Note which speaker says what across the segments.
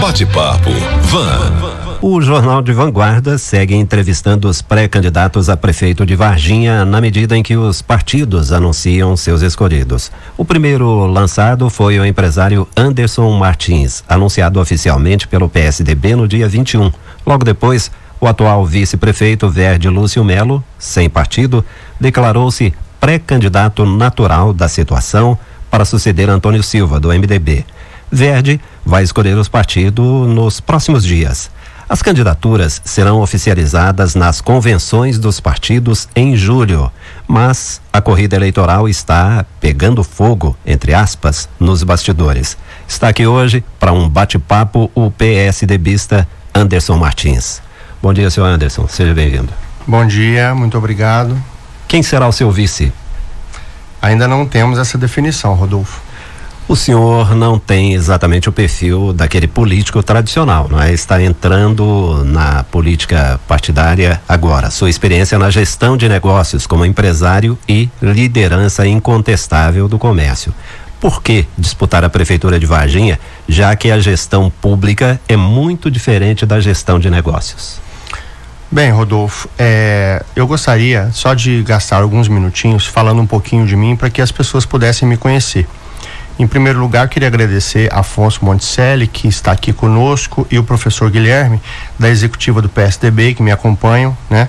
Speaker 1: Bate-papo Van.
Speaker 2: O Jornal de Vanguarda segue entrevistando os pré-candidatos a prefeito de Varginha na medida em que os partidos anunciam seus escolhidos. O primeiro lançado foi o empresário Anderson Martins, anunciado oficialmente pelo PSDB no dia 21. Logo depois, o atual vice-prefeito Verde Lúcio Melo, sem partido, declarou-se pré-candidato natural da situação para suceder Antônio Silva, do MDB. Verde vai escolher os partidos nos próximos dias. As candidaturas serão oficializadas nas convenções dos partidos em julho, mas a corrida eleitoral está pegando fogo, entre aspas, nos bastidores. Está aqui hoje para um bate-papo o PSDBista Anderson Martins. Bom dia, senhor Anderson, seja bem-vindo.
Speaker 3: Bom dia, muito obrigado.
Speaker 2: Quem será o seu vice?
Speaker 3: Ainda não temos essa definição, Rodolfo.
Speaker 2: O senhor não tem exatamente o perfil daquele político tradicional, não é? Está entrando na política partidária agora. Sua experiência na gestão de negócios como empresário e liderança incontestável do comércio. Por que disputar a prefeitura de Varginha, já que a gestão pública é muito diferente da gestão de negócios?
Speaker 3: Bem, Rodolfo, é, eu gostaria só de gastar alguns minutinhos falando um pouquinho de mim para que as pessoas pudessem me conhecer. Em primeiro lugar, queria agradecer Afonso Monticelli, que está aqui conosco, e o professor Guilherme, da executiva do PSDB, que me acompanham, né?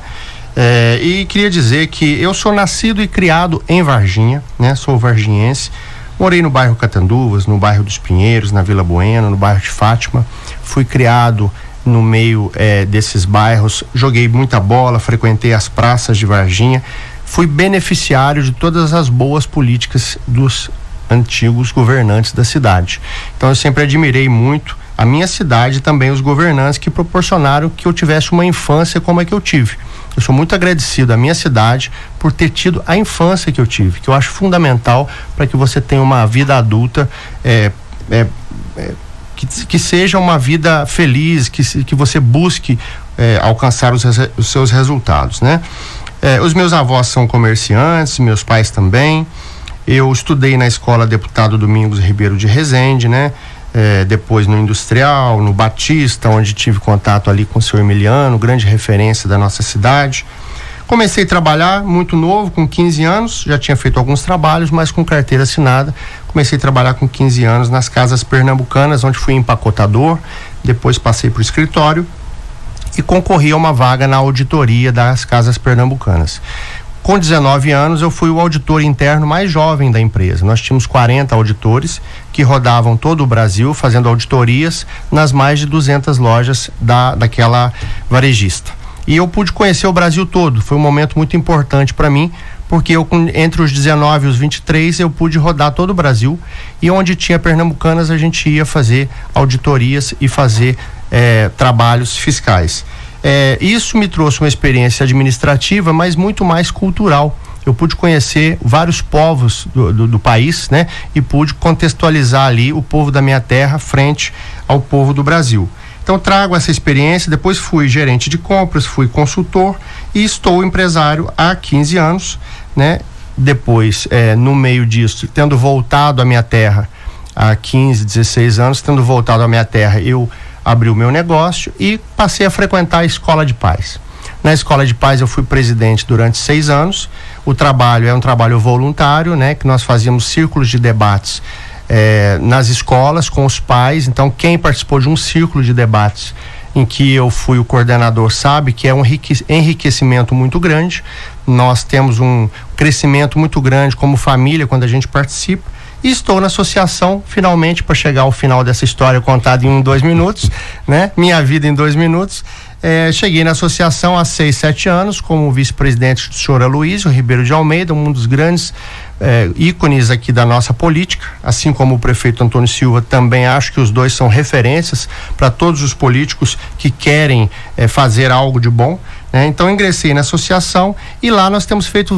Speaker 3: É, e queria dizer que eu sou nascido e criado em Varginha, né? Sou varginhense. Morei no bairro Catanduvas, no bairro dos Pinheiros, na Vila Bueno, no bairro de Fátima. Fui criado no meio é, desses bairros, joguei muita bola, frequentei as praças de Varginha, fui beneficiário de todas as boas políticas dos antigos governantes da cidade. Então eu sempre admirei muito a minha cidade e também os governantes que proporcionaram que eu tivesse uma infância como a que eu tive. Eu sou muito agradecido à minha cidade por ter tido a infância que eu tive, que eu acho fundamental para que você tenha uma vida adulta é, é, é, que, que, seja uma vida feliz, que, que você busque é, alcançar os, os, seus resultados, né? É, os meus avós são comerciantes, meus pais também. Eu estudei na escola Deputado Domingos Ribeiro de Rezende, né? É, depois no Industrial, no Batista, onde tive contato ali com o seu Emiliano, grande referência da nossa cidade. Comecei a trabalhar muito novo, com 15 anos, já tinha feito alguns trabalhos, mas com carteira assinada. Comecei a trabalhar com 15 anos nas casas pernambucanas, onde fui empacotador, depois passei para o escritório e concorri a uma vaga na auditoria das casas pernambucanas. Com 19 anos, eu fui o auditor interno mais jovem da empresa. Nós tínhamos 40 auditores que rodavam todo o Brasil fazendo auditorias nas mais de 200 lojas da, daquela varejista. E eu pude conhecer o Brasil todo. Foi um momento muito importante para mim, porque eu, entre os 19 e os 23, eu pude rodar todo o Brasil. E onde tinha pernambucanas, a gente ia fazer auditorias e fazer eh, trabalhos fiscais. É, isso me trouxe uma experiência administrativa, mas muito mais cultural. Eu pude conhecer vários povos do, do, do, país, né? E pude contextualizar ali o povo da minha terra frente ao povo do Brasil. Então trago essa experiência, depois fui gerente de compras, fui consultor e estou empresário há 15 anos, né? Depois, é, no meio disso, tendo voltado à minha terra há 15, 16 anos, tendo voltado à minha terra, eu abri o meu negócio e passei a frequentar a escola de paz. Na escola de paz eu fui presidente durante seis anos. O trabalho é um trabalho voluntário, né? Que nós fazíamos círculos de debates eh, nas escolas com os pais. Então quem participou de um círculo de debates em que eu fui o coordenador sabe que é um enriquecimento muito grande. Nós temos um crescimento muito grande como família quando a gente participa e estou na associação, finalmente, para chegar ao final dessa história contada em dois minutos, né? Minha vida em dois minutos. É, cheguei na associação há seis, sete anos, como vice-presidente do senhor Aloysio Ribeiro de Almeida, um dos grandes é, ícones aqui da nossa política, assim como o prefeito Antônio Silva, também acho que os dois são referências para todos os políticos que querem é, fazer algo de bom. Né? Então, ingressei na associação e lá nós temos feito,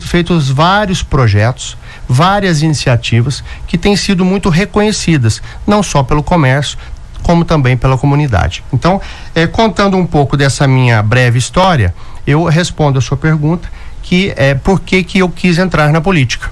Speaker 3: feito vários projetos várias iniciativas que têm sido muito reconhecidas, não só pelo comércio, como também pela comunidade. Então, eh, contando um pouco dessa minha breve história, eu respondo a sua pergunta, que é por que, que eu quis entrar na política.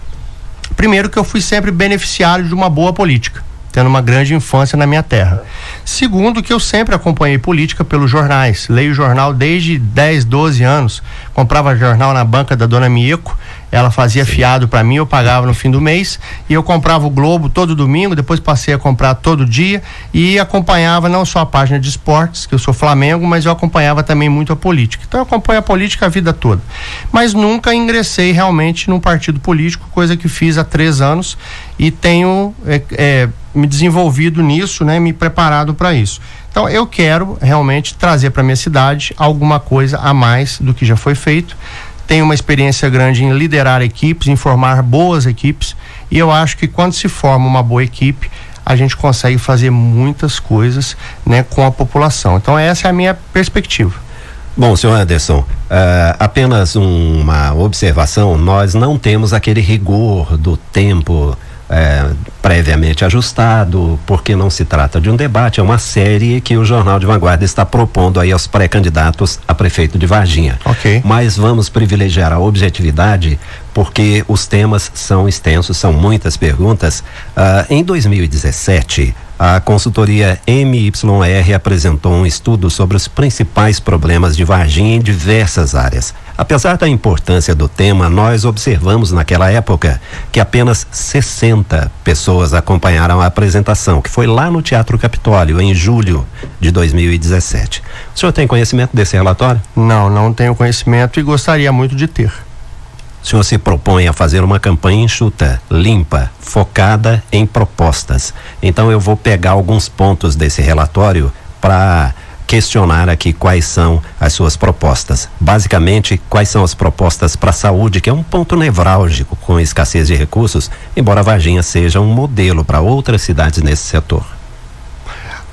Speaker 3: Primeiro que eu fui sempre beneficiário de uma boa política, tendo uma grande infância na minha terra. Segundo, que eu sempre acompanhei política pelos jornais. Leio jornal desde 10, 12 anos. Comprava jornal na banca da dona Mieco ela fazia Sim. fiado para mim, eu pagava no fim do mês e eu comprava o Globo todo domingo, depois passei a comprar todo dia e acompanhava não só a página de esportes, que eu sou Flamengo, mas eu acompanhava também muito a política. Então eu acompanho a política a vida toda. Mas nunca ingressei realmente num partido político, coisa que fiz há três anos e tenho é, é, me desenvolvido nisso, né, me preparado para isso. Então eu quero realmente trazer para minha cidade alguma coisa a mais do que já foi feito tem uma experiência grande em liderar equipes, em formar boas equipes, e eu acho que quando se forma uma boa equipe, a gente consegue fazer muitas coisas né, com a população. Então, essa é a minha perspectiva.
Speaker 2: Bom, senhor Anderson, uh, apenas uma observação: nós não temos aquele rigor do tempo é, previamente ajustado, porque não se trata de um debate, é uma série que o Jornal de Vanguarda está propondo aí aos pré-candidatos a prefeito de Varginha.
Speaker 3: Ok.
Speaker 2: Mas vamos privilegiar a objetividade, porque os temas são extensos, são muitas perguntas. Uh, em 2017, a consultoria MYR apresentou um estudo sobre os principais problemas de Varginha em diversas áreas. Apesar da importância do tema, nós observamos naquela época que apenas 60 pessoas acompanharam a apresentação, que foi lá no Teatro Capitólio, em julho de 2017. O senhor tem conhecimento desse relatório?
Speaker 3: Não, não tenho conhecimento e gostaria muito de ter.
Speaker 2: O senhor se propõe a fazer uma campanha enxuta, limpa, focada em propostas. Então eu vou pegar alguns pontos desse relatório para questionar aqui quais são as suas propostas. Basicamente, quais são as propostas para a saúde, que é um ponto nevrálgico com escassez de recursos, embora Varginha seja um modelo para outras cidades nesse setor.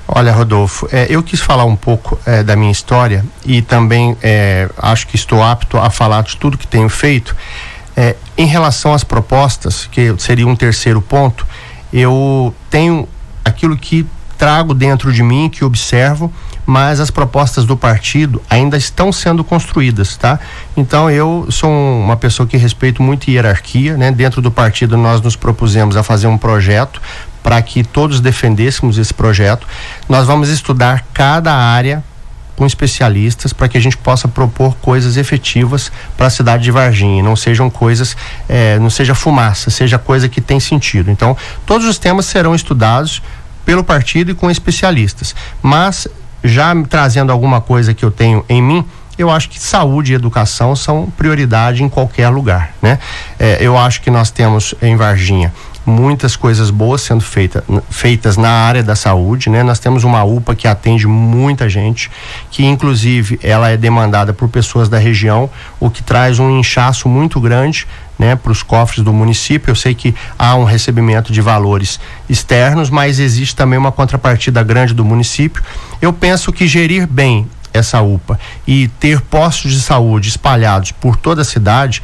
Speaker 3: Olha, Rodolfo, é, eu quis falar um pouco é, da minha história e também é, acho que estou apto a falar de tudo que tenho feito. É, em relação às propostas, que seria um terceiro ponto, eu tenho aquilo que trago dentro de mim, que observo, mas as propostas do partido ainda estão sendo construídas, tá? Então eu sou uma pessoa que respeito muito hierarquia, né? Dentro do partido nós nos propusemos a fazer um projeto para que todos defendêssemos esse projeto. Nós vamos estudar cada área com especialistas para que a gente possa propor coisas efetivas para a cidade de Varginha, não sejam coisas, eh, não seja fumaça, seja coisa que tem sentido. Então, todos os temas serão estudados pelo partido e com especialistas. Mas já trazendo alguma coisa que eu tenho em mim, eu acho que saúde e educação são prioridade em qualquer lugar, né? É, eu acho que nós temos em Varginha muitas coisas boas sendo feita, feitas na área da saúde, né? Nós temos uma UPA que atende muita gente, que inclusive ela é demandada por pessoas da região, o que traz um inchaço muito grande, né, para os cofres do município. Eu sei que há um recebimento de valores externos, mas existe também uma contrapartida grande do município. Eu penso que gerir bem essa UPA e ter postos de saúde espalhados por toda a cidade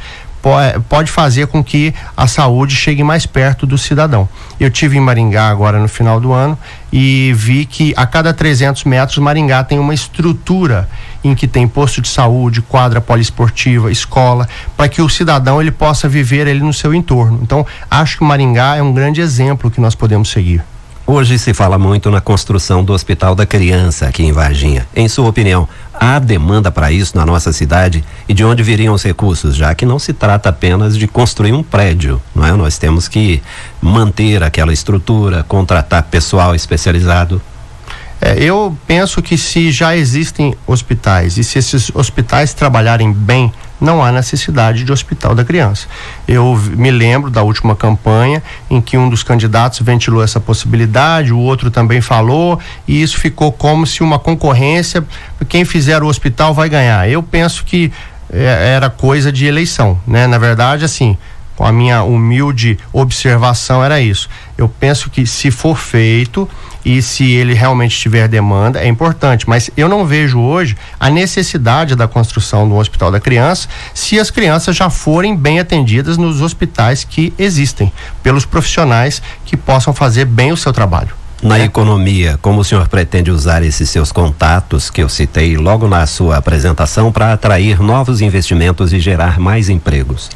Speaker 3: pode fazer com que a saúde chegue mais perto do cidadão. Eu tive em Maringá agora no final do ano e vi que a cada 300 metros Maringá tem uma estrutura em que tem posto de saúde, quadra poliesportiva, escola, para que o cidadão ele possa viver ele no seu entorno. Então, acho que Maringá é um grande exemplo que nós podemos seguir.
Speaker 2: Hoje se fala muito na construção do Hospital da Criança aqui em Varginha. Em sua opinião, há demanda para isso na nossa cidade e de onde viriam os recursos, já que não se trata apenas de construir um prédio, não é? Nós temos que manter aquela estrutura, contratar pessoal especializado.
Speaker 3: É, eu penso que se já existem hospitais e se esses hospitais trabalharem bem não há necessidade de hospital da criança. Eu me lembro da última campanha em que um dos candidatos ventilou essa possibilidade, o outro também falou, e isso ficou como se uma concorrência, quem fizer o hospital vai ganhar. Eu penso que é, era coisa de eleição, né? Na verdade, assim, com a minha humilde observação era isso. Eu penso que se for feito e se ele realmente tiver demanda, é importante. Mas eu não vejo hoje a necessidade da construção do Hospital da Criança se as crianças já forem bem atendidas nos hospitais que existem, pelos profissionais que possam fazer bem o seu trabalho.
Speaker 2: Na é. economia, como o senhor pretende usar esses seus contatos que eu citei logo na sua apresentação para atrair novos investimentos e gerar mais empregos?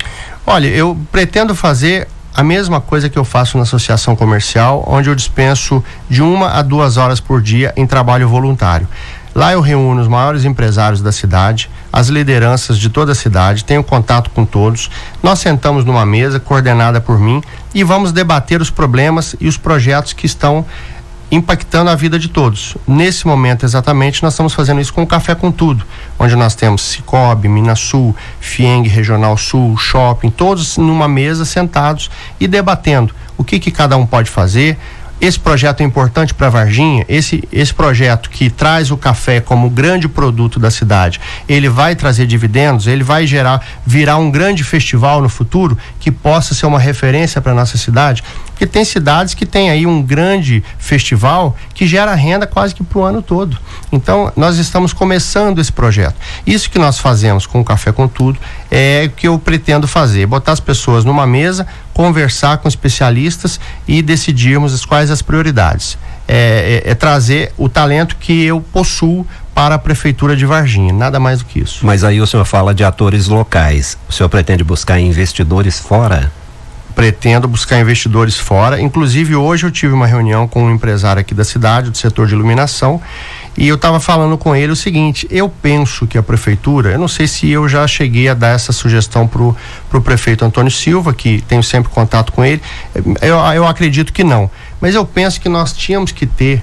Speaker 3: Olha, eu pretendo fazer a mesma coisa que eu faço na associação comercial, onde eu dispenso de uma a duas horas por dia em trabalho voluntário. Lá eu reúno os maiores empresários da cidade, as lideranças de toda a cidade, tenho contato com todos. Nós sentamos numa mesa coordenada por mim e vamos debater os problemas e os projetos que estão impactando a vida de todos. Nesse momento exatamente nós estamos fazendo isso com o Café com Tudo, onde nós temos Cicobi, Minasul, Fieng Regional Sul, Shopping, todos numa mesa sentados e debatendo o que que cada um pode fazer, esse projeto é importante para Varginha. Esse, esse projeto que traz o café como grande produto da cidade, ele vai trazer dividendos, ele vai gerar, virar um grande festival no futuro que possa ser uma referência para nossa cidade. Porque tem cidades que tem aí um grande festival que gera renda quase que para o ano todo. Então, nós estamos começando esse projeto. Isso que nós fazemos com o Café com Tudo é o que eu pretendo fazer: botar as pessoas numa mesa, conversar com especialistas e decidirmos quais as prioridades. É, é, é trazer o talento que eu possuo para a prefeitura de Varginha, nada mais do que isso.
Speaker 2: Mas aí o senhor fala de atores locais. O senhor pretende buscar investidores fora?
Speaker 3: Pretendo buscar investidores fora. Inclusive, hoje eu tive uma reunião com um empresário aqui da cidade, do setor de iluminação, e eu estava falando com ele o seguinte: eu penso que a prefeitura, eu não sei se eu já cheguei a dar essa sugestão para o prefeito Antônio Silva, que tenho sempre contato com ele, eu, eu acredito que não. Mas eu penso que nós tínhamos que ter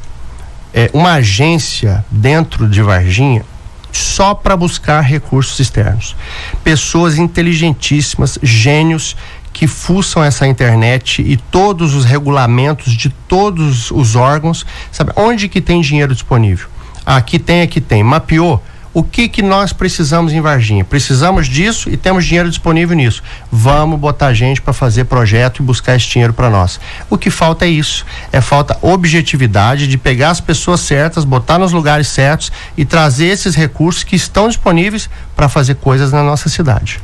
Speaker 3: é, uma agência dentro de Varginha só para buscar recursos externos. Pessoas inteligentíssimas, gênios que fuçam essa internet e todos os regulamentos de todos os órgãos, sabe? Onde que tem dinheiro disponível? Aqui tem, aqui tem. Mapeou? O que que nós precisamos em Varginha? Precisamos disso e temos dinheiro disponível nisso. Vamos botar gente para fazer projeto e buscar esse dinheiro para nós. O que falta é isso. É falta objetividade de pegar as pessoas certas, botar nos lugares certos e trazer esses recursos que estão disponíveis para fazer coisas na nossa cidade.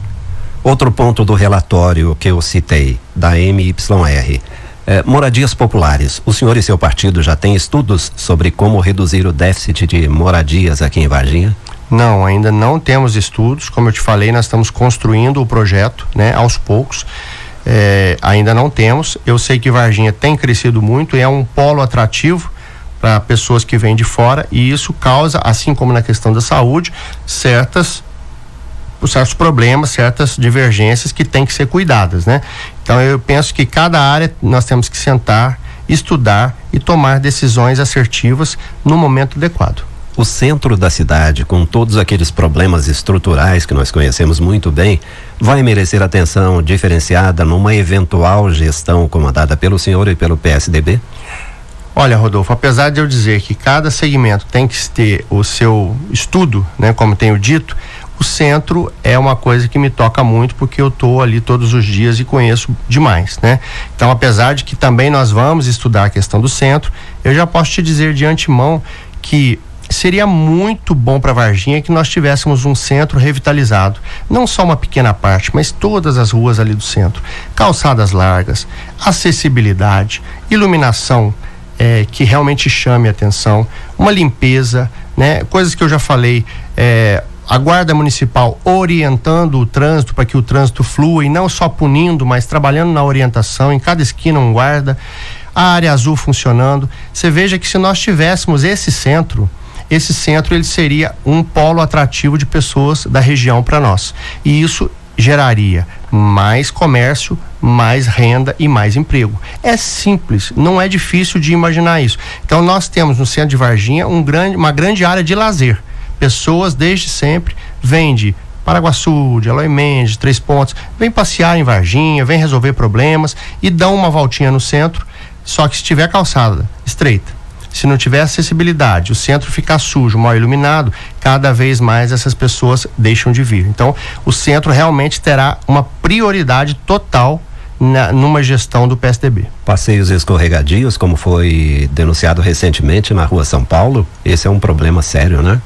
Speaker 2: Outro ponto do relatório que eu citei, da MYR. É, moradias populares. O senhor e seu partido já têm estudos sobre como reduzir o déficit de moradias aqui em Varginha?
Speaker 3: Não, ainda não temos estudos. Como eu te falei, nós estamos construindo o projeto, né, aos poucos. É, ainda não temos. Eu sei que Varginha tem crescido muito e é um polo atrativo para pessoas que vêm de fora e isso causa, assim como na questão da saúde, certas certos problemas, certas divergências que têm que ser cuidadas, né? Então eu penso que cada área nós temos que sentar, estudar e tomar decisões assertivas no momento adequado.
Speaker 2: O centro da cidade, com todos aqueles problemas estruturais que nós conhecemos muito bem, vai merecer atenção diferenciada numa eventual gestão comandada pelo senhor e pelo PSDB?
Speaker 3: Olha, Rodolfo, apesar de eu dizer que cada segmento tem que ter o seu estudo, né, como tenho dito, o centro é uma coisa que me toca muito porque eu estou ali todos os dias e conheço demais, né? Então, apesar de que também nós vamos estudar a questão do centro, eu já posso te dizer de antemão que seria muito bom para Varginha que nós tivéssemos um centro revitalizado, não só uma pequena parte, mas todas as ruas ali do centro, calçadas largas, acessibilidade, iluminação é, que realmente chame a atenção, uma limpeza, né? Coisas que eu já falei, é, a guarda municipal orientando o trânsito para que o trânsito flua e não só punindo, mas trabalhando na orientação, em cada esquina um guarda, a área azul funcionando. Você veja que se nós tivéssemos esse centro, esse centro ele seria um polo atrativo de pessoas da região para nós. E isso geraria mais comércio, mais renda e mais emprego. É simples, não é difícil de imaginar isso. Então nós temos no centro de Varginha um grande, uma grande área de lazer pessoas desde sempre vêm de Paraguaçu, de Eloy Mendes, Três Pontos, vem passear em Varginha, vem resolver problemas e dão uma voltinha no centro, só que se tiver calçada estreita, se não tiver acessibilidade, o centro ficar sujo, mal iluminado, cada vez mais essas pessoas deixam de vir. Então, o centro realmente terá uma prioridade total na, numa gestão do PSDB.
Speaker 2: Passeios escorregadios, como foi denunciado recentemente na rua São Paulo, esse é um problema sério, né?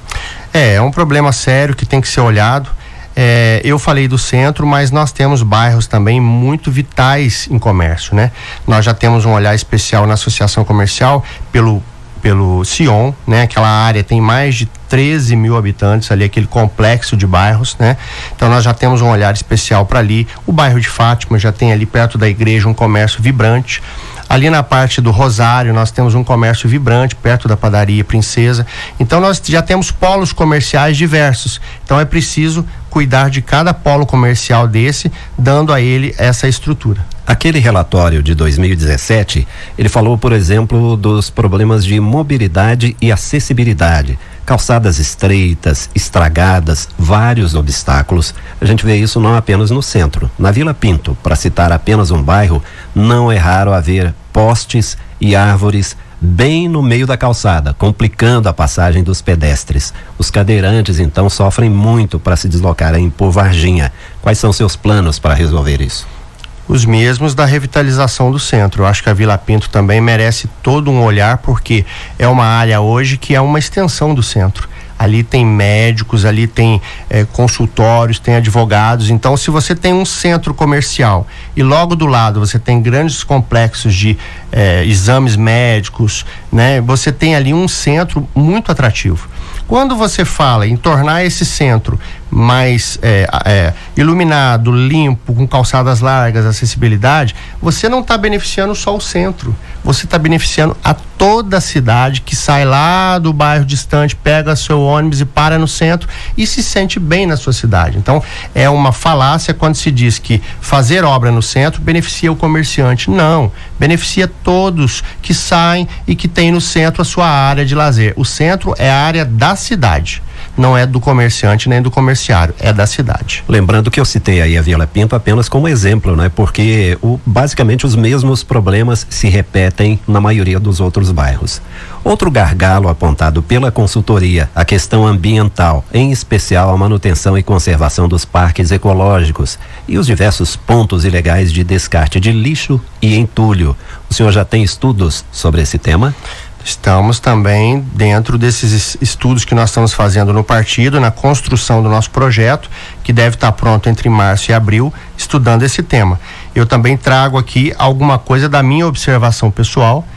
Speaker 3: É, é um problema sério que tem que ser olhado. É, eu falei do centro, mas nós temos bairros também muito vitais em comércio, né? Nós já temos um olhar especial na associação comercial pelo pelo Sion, né? Aquela área tem mais de 13 mil habitantes ali, aquele complexo de bairros, né? Então nós já temos um olhar especial para ali. O bairro de Fátima já tem ali perto da igreja um comércio vibrante. Ali na parte do Rosário, nós temos um comércio vibrante perto da padaria Princesa. Então, nós já temos polos comerciais diversos. Então, é preciso cuidar de cada polo comercial desse, dando a ele essa estrutura.
Speaker 2: Aquele relatório de 2017, ele falou, por exemplo, dos problemas de mobilidade e acessibilidade calçadas estreitas, estragadas, vários obstáculos. A gente vê isso não apenas no centro. Na Vila Pinto, para citar apenas um bairro, não é raro haver postes e árvores bem no meio da calçada, complicando a passagem dos pedestres. Os cadeirantes então sofrem muito para se deslocarem por Varginha. Quais são seus planos para resolver isso?
Speaker 3: Os mesmos da revitalização do centro. Eu acho que a Vila Pinto também merece todo um olhar, porque é uma área hoje que é uma extensão do centro. Ali tem médicos, ali tem eh, consultórios, tem advogados. Então, se você tem um centro comercial e logo do lado você tem grandes complexos de eh, exames médicos, né? Você tem ali um centro muito atrativo. Quando você fala em tornar esse centro mais é, é, iluminado, limpo, com calçadas largas, acessibilidade, você não está beneficiando só o centro, você está beneficiando a toda a cidade que sai lá do bairro distante, pega seu ônibus e para no centro e se sente bem na sua cidade. Então, é uma falácia quando se diz que fazer obra no centro beneficia o comerciante. Não, beneficia todos que saem e que têm no centro a sua área de lazer. O centro é a área da cidade não é do comerciante nem do comerciário, é da cidade.
Speaker 2: Lembrando que eu citei aí a Vila Pinto apenas como exemplo, né? Porque o, basicamente os mesmos problemas se repetem na maioria dos outros bairros. Outro gargalo apontado pela consultoria, a questão ambiental, em especial a manutenção e conservação dos parques ecológicos e os diversos pontos ilegais de descarte de lixo e entulho. O senhor já tem estudos sobre esse tema?
Speaker 3: Estamos também dentro desses estudos que nós estamos fazendo no partido, na construção do nosso projeto, que deve estar pronto entre março e abril, estudando esse tema. Eu também trago aqui alguma coisa da minha observação pessoal,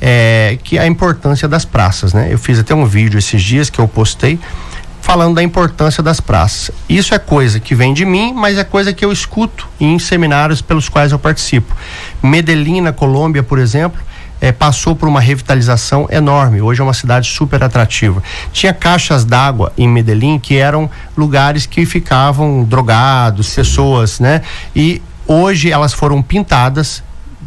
Speaker 3: é, que é a importância das praças, né? Eu fiz até um vídeo esses dias que eu postei falando da importância das praças. Isso é coisa que vem de mim, mas é coisa que eu escuto em seminários pelos quais eu participo. Medellín, na Colômbia, por exemplo, é, passou por uma revitalização enorme. Hoje é uma cidade super atrativa. Tinha caixas d'água em Medellín que eram lugares que ficavam drogados, pessoas, né? E hoje elas foram pintadas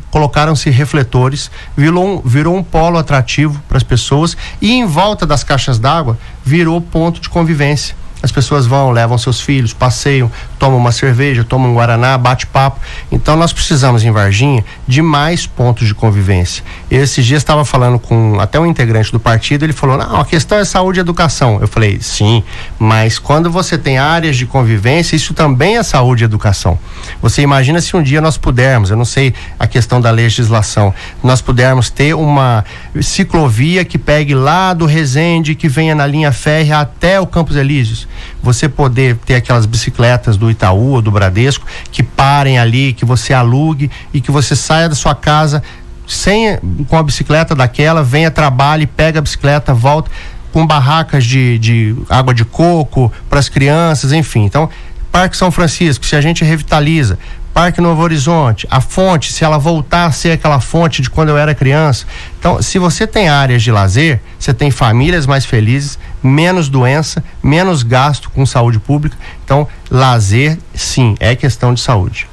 Speaker 3: colocaram-se refletores, virou um, virou um polo atrativo para as pessoas e em volta das caixas d'água virou ponto de convivência. As pessoas vão, levam seus filhos, passeiam, tomam uma cerveja, tomam um guaraná, bate papo. Então nós precisamos em Varginha de mais pontos de convivência. Esses dias estava falando com até um integrante do partido, ele falou: "Não, a questão é saúde e educação". Eu falei: "Sim, mas quando você tem áreas de convivência, isso também é saúde e educação. Você imagina se um dia nós pudermos, eu não sei a questão da legislação, nós pudermos ter uma ciclovia que pegue lá do Resende, que venha na linha férrea até o Campos Elíseos você poder ter aquelas bicicletas do Itaú ou do Bradesco que parem ali, que você alugue e que você saia da sua casa sem com a bicicleta daquela, venha trabalhe, pega a bicicleta, volta com barracas de, de água de coco para as crianças, enfim. Então, Parque São Francisco, se a gente revitaliza, Parque Novo Horizonte, a fonte, se ela voltar a ser aquela fonte de quando eu era criança. Então, se você tem áreas de lazer, você tem famílias mais felizes, menos doença, menos gasto com saúde pública. Então, lazer, sim, é questão de saúde.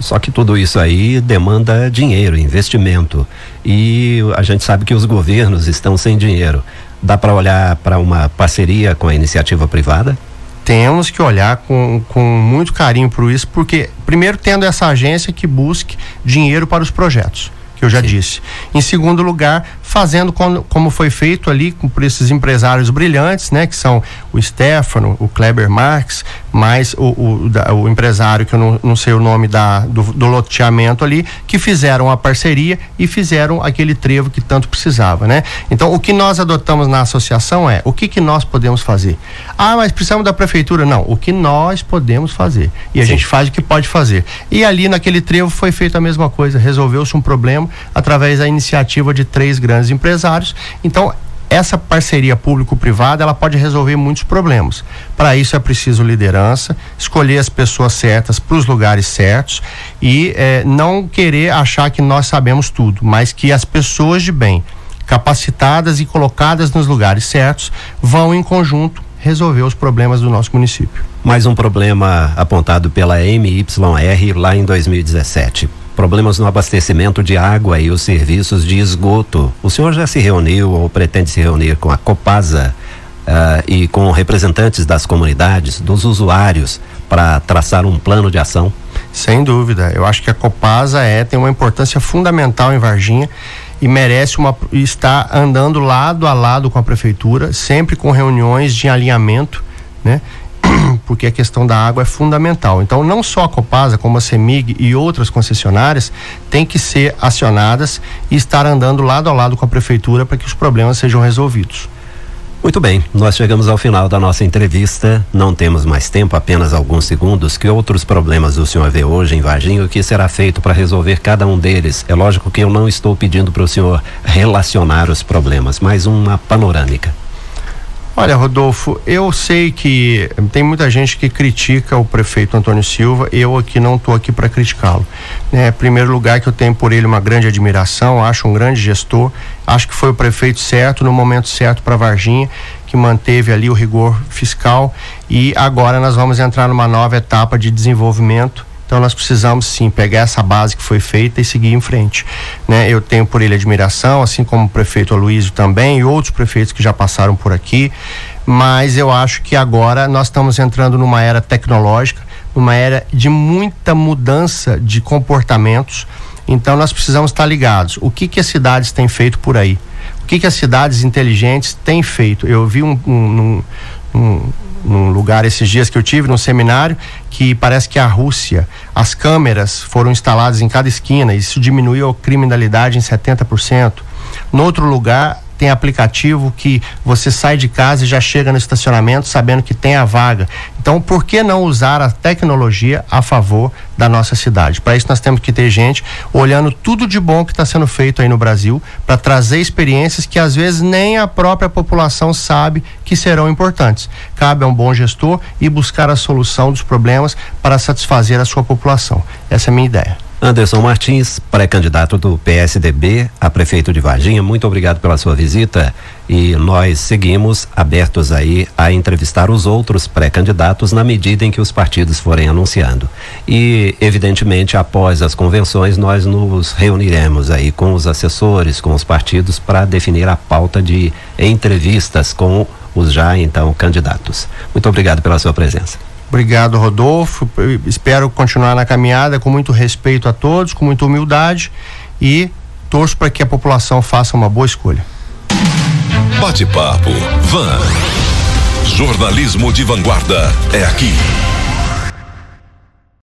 Speaker 2: Só que tudo isso aí demanda dinheiro, investimento. E a gente sabe que os governos estão sem dinheiro. Dá para olhar para uma parceria com a iniciativa privada?
Speaker 3: Temos que olhar com, com muito carinho para isso, porque, primeiro, tendo essa agência que busque dinheiro para os projetos que eu já Sim. disse. Em segundo lugar, fazendo como, como foi feito ali com, por esses empresários brilhantes, né? Que são o Stefano, o Kleber Marx, mais o, o, da, o empresário, que eu não, não sei o nome da, do, do, loteamento ali, que fizeram a parceria e fizeram aquele trevo que tanto precisava, né? Então, o que nós adotamos na associação é o que, que nós podemos fazer. Ah, mas precisamos da prefeitura. Não, o que nós podemos fazer. E a Sim. gente faz o que pode fazer. E ali naquele trevo foi feito a mesma coisa, resolveu-se um problema através da iniciativa de três grandes empresários. Então, essa parceria público-privada ela pode resolver muitos problemas. Para isso é preciso liderança, escolher as pessoas certas para os lugares certos e eh, não querer achar que nós sabemos tudo, mas que as pessoas de bem, capacitadas e colocadas nos lugares certos, vão em conjunto resolver os problemas do nosso município.
Speaker 2: Mais um problema apontado pela MYR lá em 2017 problemas no abastecimento de água e os serviços de esgoto. O senhor já se reuniu ou pretende se reunir com a Copasa uh, e com representantes das comunidades, dos usuários, para traçar um plano de ação?
Speaker 3: Sem dúvida. Eu acho que a Copasa é, tem uma importância fundamental em Varginha e merece uma estar andando lado a lado com a prefeitura, sempre com reuniões de alinhamento, né? Porque a questão da água é fundamental. Então, não só a Copasa, como a CEMIG e outras concessionárias têm que ser acionadas e estar andando lado a lado com a prefeitura para que os problemas sejam resolvidos.
Speaker 2: Muito bem, nós chegamos ao final da nossa entrevista. Não temos mais tempo, apenas alguns segundos. Que outros problemas o senhor vê hoje em Varginha? O que será feito para resolver cada um deles? É lógico que eu não estou pedindo para o senhor relacionar os problemas, mas uma panorâmica.
Speaker 3: Olha, Rodolfo, eu sei que tem muita gente que critica o prefeito Antônio Silva. Eu aqui não estou aqui para criticá-lo. Né? Primeiro lugar que eu tenho por ele uma grande admiração, acho um grande gestor. Acho que foi o prefeito certo no momento certo para Varginha, que manteve ali o rigor fiscal e agora nós vamos entrar numa nova etapa de desenvolvimento então nós precisamos sim pegar essa base que foi feita e seguir em frente. Né? Eu tenho por ele admiração, assim como o prefeito Aloysio também e outros prefeitos que já passaram por aqui, mas eu acho que agora nós estamos entrando numa era tecnológica, numa era de muita mudança de comportamentos. Então nós precisamos estar ligados. O que que as cidades têm feito por aí? O que que as cidades inteligentes têm feito? Eu vi um, um, um, um num lugar esses dias que eu tive, num seminário, que parece que a Rússia, as câmeras foram instaladas em cada esquina, isso diminuiu a criminalidade em 70%. No outro lugar, tem aplicativo que você sai de casa e já chega no estacionamento sabendo que tem a vaga. Então, por que não usar a tecnologia a favor da nossa cidade? Para isso, nós temos que ter gente olhando tudo de bom que está sendo feito aí no Brasil, para trazer experiências que às vezes nem a própria população sabe que serão importantes. Cabe a um bom gestor e buscar a solução dos problemas para satisfazer a sua população. Essa é a minha ideia.
Speaker 2: Anderson Martins, pré-candidato do PSDB a prefeito de Varginha, muito obrigado pela sua visita e nós seguimos abertos aí a entrevistar os outros pré-candidatos na medida em que os partidos forem anunciando. E, evidentemente, após as convenções, nós nos reuniremos aí com os assessores, com os partidos, para definir a pauta de entrevistas com os já então candidatos. Muito obrigado pela sua presença.
Speaker 3: Obrigado, Rodolfo. Espero continuar na caminhada com muito respeito a todos, com muita humildade e torço para que a população faça uma boa escolha.
Speaker 1: Bate-papo. Van. Jornalismo de vanguarda é aqui.